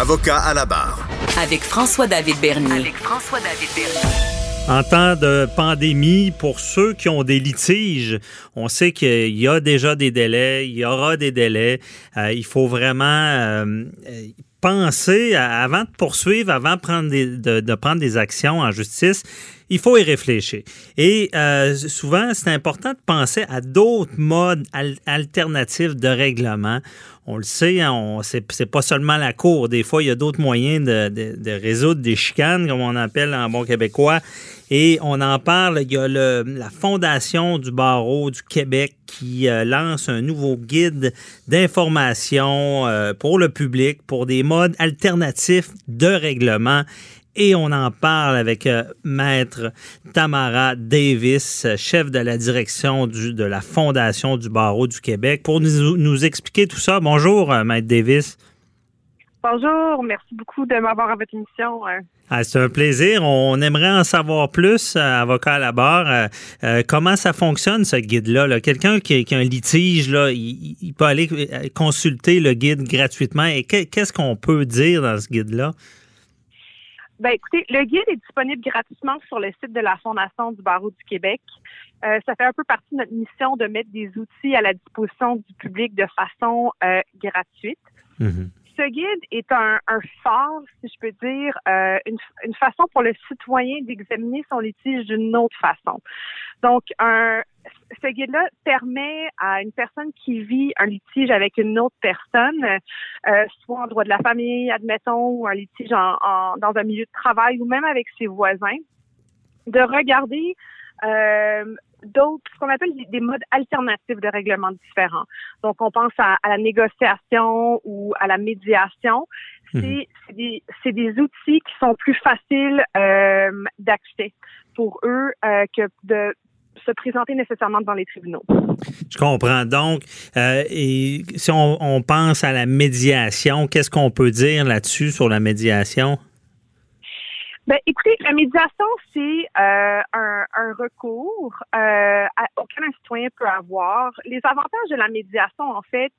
Avocat à la barre. Avec François-David Bernier. avec François-David Bernier. En temps de pandémie, pour ceux qui ont des litiges, on sait qu'il y a déjà des délais, il y aura des délais. Euh, il faut vraiment euh, penser à- avant de poursuivre, avant de prendre des, de, de prendre des actions en justice. Il faut y réfléchir. Et euh, souvent, c'est important de penser à d'autres modes al- alternatifs de règlement. On le sait, hein, pas seulement la cour. Des fois, il y a d'autres moyens de, résoudre des chicanes, comme on appelle en bon québécois. Et on en parle. Il y a la Fondation du barreau du Québec qui euh, lance un nouveau guide d'information euh, pour le public, pour des modes alternatifs de règlement. Et on en parle avec euh, Maître Tamara Davis, chef de la direction du- de la Fondation du barreau du Québec, pour nous, nous expliquer tout ça. Bonjour, euh, Maître Davis. Bonjour, merci beaucoup de m'avoir à votre émission. Euh, Ah, c'est un plaisir. On aimerait en savoir plus, euh, avocat à la barre. Euh, comment ça fonctionne, ce guide-là? là? Quelqu'un qui, qui a un litige, là, il, il peut aller consulter le guide gratuitement. Et que- qu'est-ce qu'on peut dire dans ce guide-là? Ben, écoutez, le guide est disponible gratuitement sur le site de la Fondation du barreau du Québec. Euh, ça fait un peu partie de notre mission de mettre des outils à la disposition du public de façon euh, gratuite. Mhm. Ce guide est un, un phare, si je peux dire, euh, une, une façon pour le citoyen d'examiner son litige d'une autre façon. Donc, un, ce guide-là permet à une personne qui vit un litige avec une autre personne, euh, soit en droit de la famille, admettons, ou un litige en, en- dans un milieu de travail ou même avec ses voisins, de regarder euh, d'autres, ce qu'on appelle des, des modes alternatifs de règlement différents. Donc, on pense à, à la négociation ou à la médiation. C'est c'est des, c'est des outils qui sont plus faciles euh, d'accès pour eux euh, que de se présenter nécessairement devant les tribunaux. Je comprends. Donc, euh, et si on, on pense à la médiation, qu'est-ce qu'on peut dire là-dessus sur la médiation? Ben, écoutez, la médiation, c'est euh, un, un recours euh, auquel un citoyen peut avoir. Les avantages de la médiation, en fait,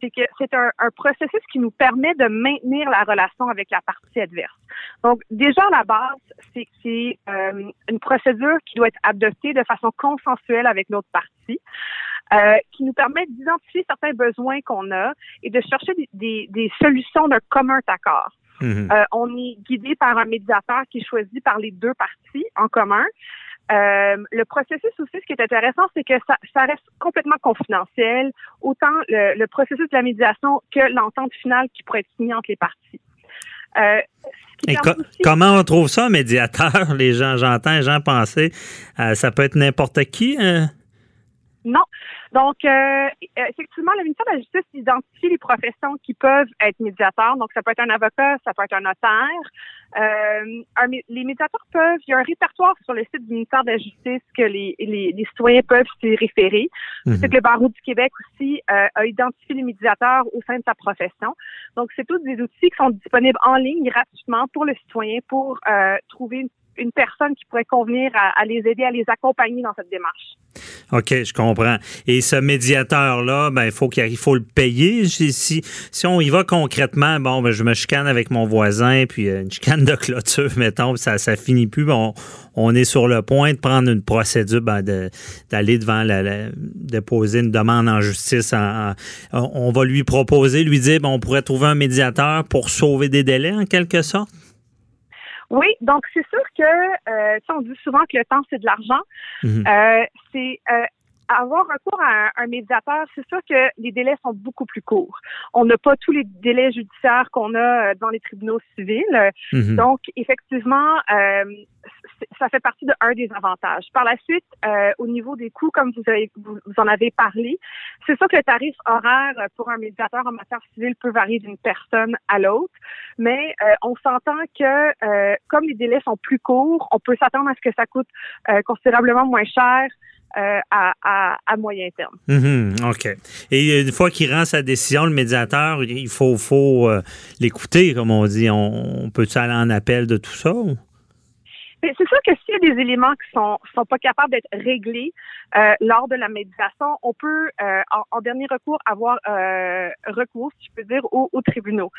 c'est que c'est un, un processus qui nous permet de maintenir la relation avec la partie adverse. Donc, déjà, à la base, c'est c'est, euh, une procédure qui doit être adoptée de façon consensuelle avec l'autre partie. euh, qui nous permet d'identifier certains besoins qu'on a et de chercher des, des, des solutions d'un commun accord. Mhm. Euh, on est guidé par un médiateur qui est choisi par les deux parties en commun. Euh, le processus aussi, ce qui est intéressant, c'est que ça, ça reste complètement confidentiel, autant le, le processus de la médiation que l'entente finale qui pourrait être signée entre les parties. Euh, Et co- aussi- comment on trouve ça, médiateur? Les gens, j'entends les gens penser, ça peut être n'importe qui. hein? Non. Donc, euh, effectivement, le ministère de la Justice identifie les professions qui peuvent être médiateurs. Donc, ça peut être un avocat, ça peut être un notaire. Euh, un les médiateurs peuvent, il y a un répertoire sur le site du ministère de la Justice que les, les, les citoyens peuvent s'y référer. Mhm. C'est que le barreau du Québec aussi euh, a identifié les médiateurs au sein de sa profession. Donc, c'est tous des outils qui sont disponibles en ligne gratuitement pour le citoyen pour euh, trouver une, une personne qui pourrait convenir à, les aider, à les accompagner dans cette démarche. OK, je comprends. Et ce médiateur-là, ben, il faut il faut le payer. Si, si, on y va concrètement, bon, ben, je me chicane avec mon voisin, puis euh, une chicane de clôture, mettons, ça, ça finit plus. ben, on, est sur le point de prendre une procédure, ben, de- d'aller devant la, la- déposer une demande en justice. En- on va lui proposer, lui dire, ben, on pourrait trouver un médiateur pour sauver des délais, en quelque sorte? Oui, donc c'est sûr que, euh, tu sais, on dit souvent que le temps, c'est de l'argent. Mhm. Euh, c'est euh, avoir recours à un, un médiateur, c'est sûr que les délais sont beaucoup plus courts. On n'a pas tous les délais judiciaires qu'on a euh, dans les tribunaux civils. Mhm. Donc, effectivement, euh, ça fait partie de un des avantages. Par la suite, euh, au niveau des coûts, comme vous, avez, vous, en avez parlé, c'est sûr que le tarif horaire pour un médiateur en matière civile peut varier d'une personne à l'autre, mais euh, on s'entend que comme les délais sont plus courts, on peut s'attendre à ce que ça coûte considérablement moins cher à, à, à, moyen terme. Mm-hmm. OK. Et une fois qu'il rend sa décision, le médiateur, il faut, faut l'écouter, comme on dit. On, peut-tu aller en appel de tout ça? C'est sûr que s'il y a des éléments qui sont sont pas capables d'être réglés euh, lors de la médiation, on peut euh, en, dernier recours avoir euh, recours, si je peux dire, aux, tribunaux.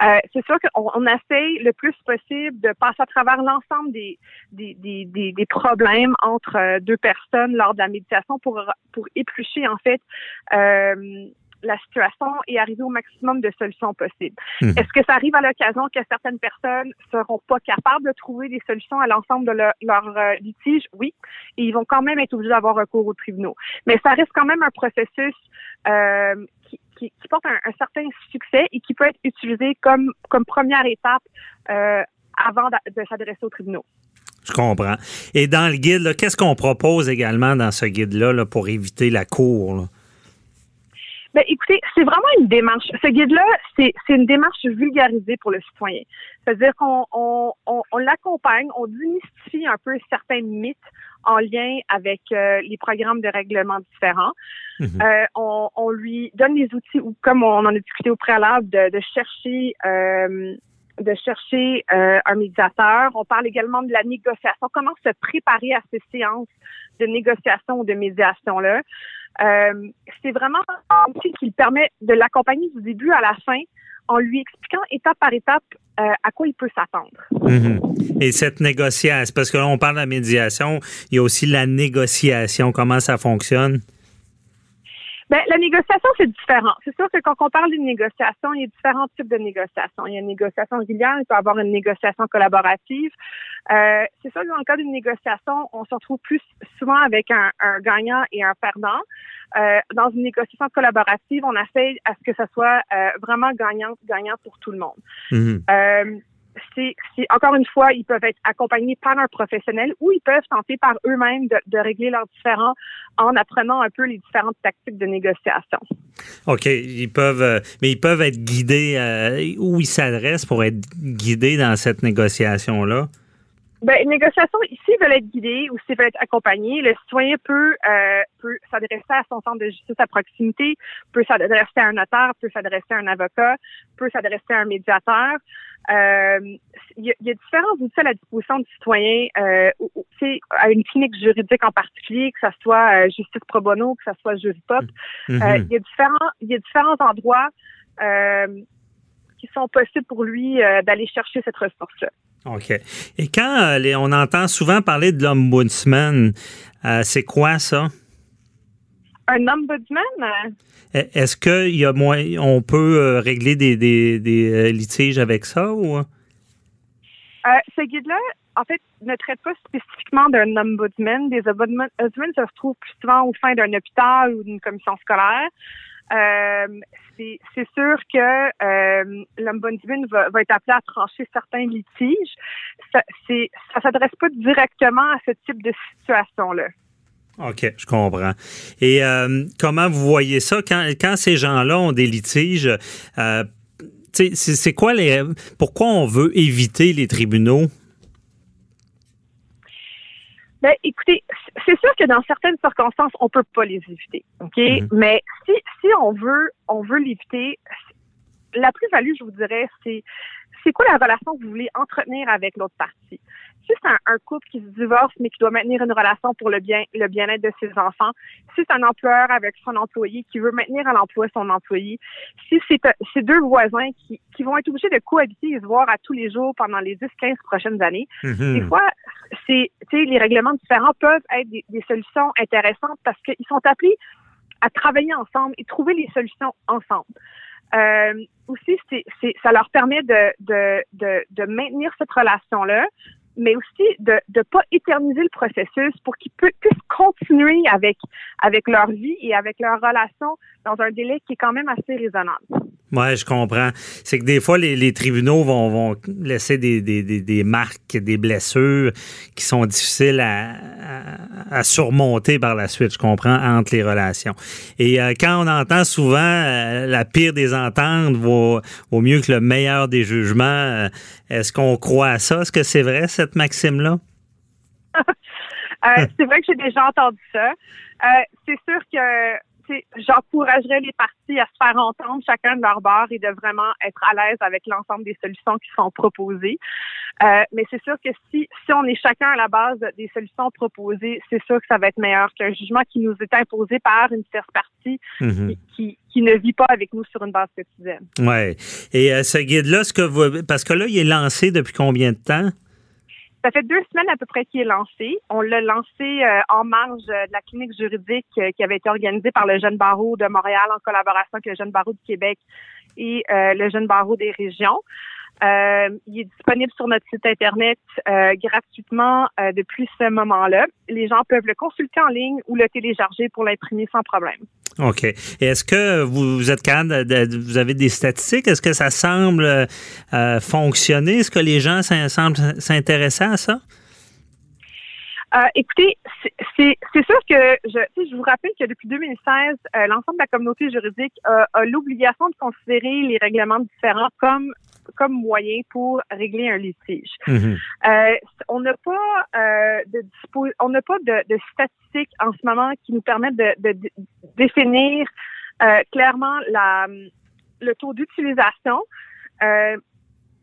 c'est sûr qu'on on essaye le plus possible de passer à travers l'ensemble des des, des, des, des, problèmes entre deux personnes lors de la médiation pour pour éplucher en fait la situation et arriver au maximum de solutions possibles. Mhm. Est-ce que ça arrive à l'occasion que certaines personnes seront pas capables de trouver des solutions à l'ensemble de leur, leur euh, litige? Oui. Et ils vont quand même être obligés d'avoir recours aux tribunaux. Mais ça reste quand même un processus euh, qui, qui, qui, porte un, certain succès et qui peut être utilisé comme, comme première étape euh, avant de, s'adresser aux tribunaux. Je comprends. Et dans le guide, qu'est-ce qu'on propose également dans ce guide-là là, pour éviter la cour? Là? Ben, écoutez, c'est vraiment une démarche. Ce guide-là, c'est, c'est une démarche vulgarisée pour le citoyen. C'est-à-dire qu'on on, on, l'accompagne, on démystifie un peu certains mythes en lien avec euh, les programmes de règlement différents. Mhm. Euh, on, on, lui donne les outils, ou comme on en a discuté au préalable, de, de chercher euh, de chercher un médiateur. On parle également de la négociation, comment se préparer à ces séances de négociation ou de médiation-là? Euh, c'est vraiment un outil qui permet de l'accompagner du début à la fin en lui expliquant étape par étape euh, à quoi il peut s'attendre. Mhm. Et cette négociation, parce que là, on parle de la médiation, il y a aussi la négociation, comment ça fonctionne? Ben, la négociation, c'est différent. C'est sûr que quand on parle d'une négociation, il y a différents types de négociations. Il y a une négociation régulière, il peut y avoir une négociation collaborative. Euh, c'est sûr que dans le cas d'une négociation, on se retrouve plus souvent avec un, un gagnant et un perdant. Euh, dans une négociation collaborative, on essaie à ce que ça soit euh, vraiment gagnant-gagnant pour tout le monde. Mhm. C'est, encore une fois, ils peuvent être accompagnés par un professionnel ou ils peuvent tenter par eux-mêmes de, régler leurs différends en apprenant un peu les différentes tactiques de négociation. OK, ils peuvent, euh, mais ils peuvent être guidés euh, où ils s'adressent pour être guidés dans cette négociation-là? Ben, une négociation, ici, veulent être guidés ou s'ils veulent être accompagnés, le citoyen peut, euh, peut s'adresser à son centre de justice à proximité, peut s'adresser à un notaire, peut s'adresser à un avocat, peut s'adresser à un médiateur. Euh, il y, a différents outils à la disposition du citoyen, euh, à une clinique juridique en particulier, que ce soit euh, justice pro bono, que ce soit Juripop. Mm-hmm. Euh, il y a différents, il y a différents endroits euh, qui sont possibles pour lui d'aller chercher cette ressource-là. OK. Et quand on entend souvent parler de l'ombudsman, c'est quoi ça? Un ombudsman? E, est-ce qu'il y a moins, on peut euh, régler des, des, des, euh, litiges avec ça ou? Euh, ce guide-là, en fait, ne traite pas spécifiquement d'un ombudsman. Des ombudsmen, ça se trouve plus souvent au sein d'un hôpital ou d'une commission scolaire. Euh, c'est sûr que euh, l'ombudsman va, va, être appelé à trancher certains litiges. Ça ne s'adresse pas directement à ce type de situation-là. OK, je comprends. Et euh, comment vous voyez ça? Quand, quand ces gens-là ont des litiges? Euh, c'est quoi les. Pourquoi on veut éviter les tribunaux? Ben, écoutez, c'est sûr que dans certaines circonstances, on peut pas les éviter, ok? Mm-hmm. Mais si si on veut on veut l'éviter, la plus-value, je vous dirais, c'est c'est quoi la relation que vous voulez entretenir avec l'autre partie? Si c'est un, couple qui se divorce mais qui doit maintenir une relation pour le bien le bien-être de ses enfants, si c'est un employeur avec son employé qui veut maintenir à l'emploi son employé, si c'est ces deux voisins qui, qui vont être obligés de cohabiter et se voir à tous les jours pendant les 10-15 prochaines années, mm-hmm. des fois, c'est les règlements différents peuvent être des, solutions intéressantes parce qu'ils sont appelés à travailler ensemble et trouver les solutions ensemble. Euh, aussi, c'est, ça leur permet de, de, de, de maintenir cette relation-là, mais aussi de ne pas éterniser le processus pour qu'ils puissent continuer avec, avec leur vie et avec leur relation dans un délai qui est quand même assez raisonnable. Oui, je comprends. C'est que des fois, les, tribunaux vont, vont laisser des, des, des, marques, des blessures qui sont difficiles à, à, surmonter par la suite, je comprends, entre les relations. Et euh, quand on entend souvent euh, la pire des ententes vaut, vaut, mieux que le meilleur des jugements, euh, est-ce qu'on croit à ça? Est-ce que c'est vrai, cette maxime-là? c'est vrai que j'ai déjà entendu ça. c'est sûr que j'encouragerais les parties à se faire entendre chacun de leur bord et de vraiment être à l'aise avec l'ensemble des solutions qui sont proposées. Euh, mais c'est sûr que si, si on est chacun à la base des solutions proposées, c'est sûr que ça va être meilleur qu'un jugement qui nous est imposé par une tierce partie mhm. qui, qui, ne vit pas avec nous sur une base quotidienne. Ouais. Et euh, ce guide-là, ce que vous, parce que là, il est lancé depuis combien de temps? Ça fait deux semaines à peu près qu'il est lancé. On l'a lancé euh, en marge euh, de la clinique juridique euh, qui avait été organisée par le Jeune Barreau de Montréal en collaboration avec le Jeune Barreau du Québec et le Jeune Barreau des régions. Il est disponible sur notre site Internet gratuitement depuis ce moment-là. Les gens peuvent le consulter en ligne ou le télécharger pour l'imprimer sans problème. OK. Et est-ce que vous êtes capable, de, vous avez des statistiques? Est-ce que ça semble euh, fonctionner? Est-ce que les gens semblent s'intéresser à ça? Euh, écoutez, c'est sûr que je, je vous rappelle que depuis 2016, euh, l'ensemble de la communauté juridique a l'obligation de considérer les règlements différents comme comme moyen pour régler un litige. Mhm. Euh, on n'a pas euh, de on n'a pas de, de, statistiques en ce moment qui nous permettent de, de, définir euh, clairement la, le taux d'utilisation. Euh,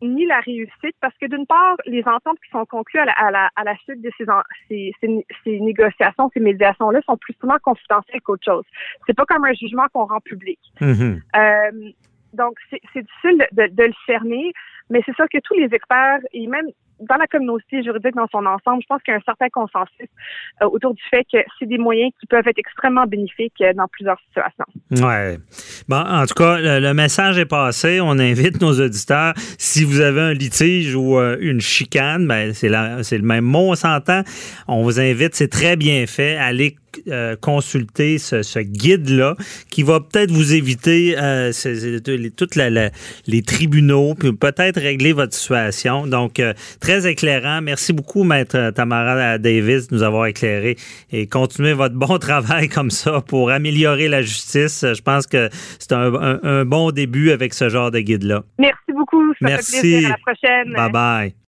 ni la réussite, parce que d'une part, les ententes qui sont conclues à la, à la, à la suite de ces, ces, ces, ces, négociations, ces médiations-là, sont plus souvent confidentielles qu'autre chose. C'est pas comme un jugement qu'on rend public. Mhm. euh, donc, c'est difficile de, de, le cerner, mais c'est sûr que tous les experts, et même dans la communauté juridique dans son ensemble, je pense qu'il y a un certain consensus euh, autour du fait que c'est des moyens qui peuvent être extrêmement bénéfiques euh, dans plusieurs situations. Ouais. Bon, en tout cas, le, message est passé. On invite nos auditeurs. Si vous avez un litige ou euh, une chicane, ben c'est le même mot, on s'entend. On vous invite, c'est très bien fait. Allez euh, consulter ce, guide-là qui va peut-être vous éviter euh, toutes les tribunaux, puis peut-être régler votre situation. Donc, euh, très éclairant. Merci beaucoup, Maître Tamara Davis, de nous avoir éclairé et continuez votre bon travail comme ça pour améliorer la justice. Je pense que c'est un, bon début avec ce genre de guide-là. Merci beaucoup. Ça Merci. Fait plaisir. À la prochaine. Bye bye.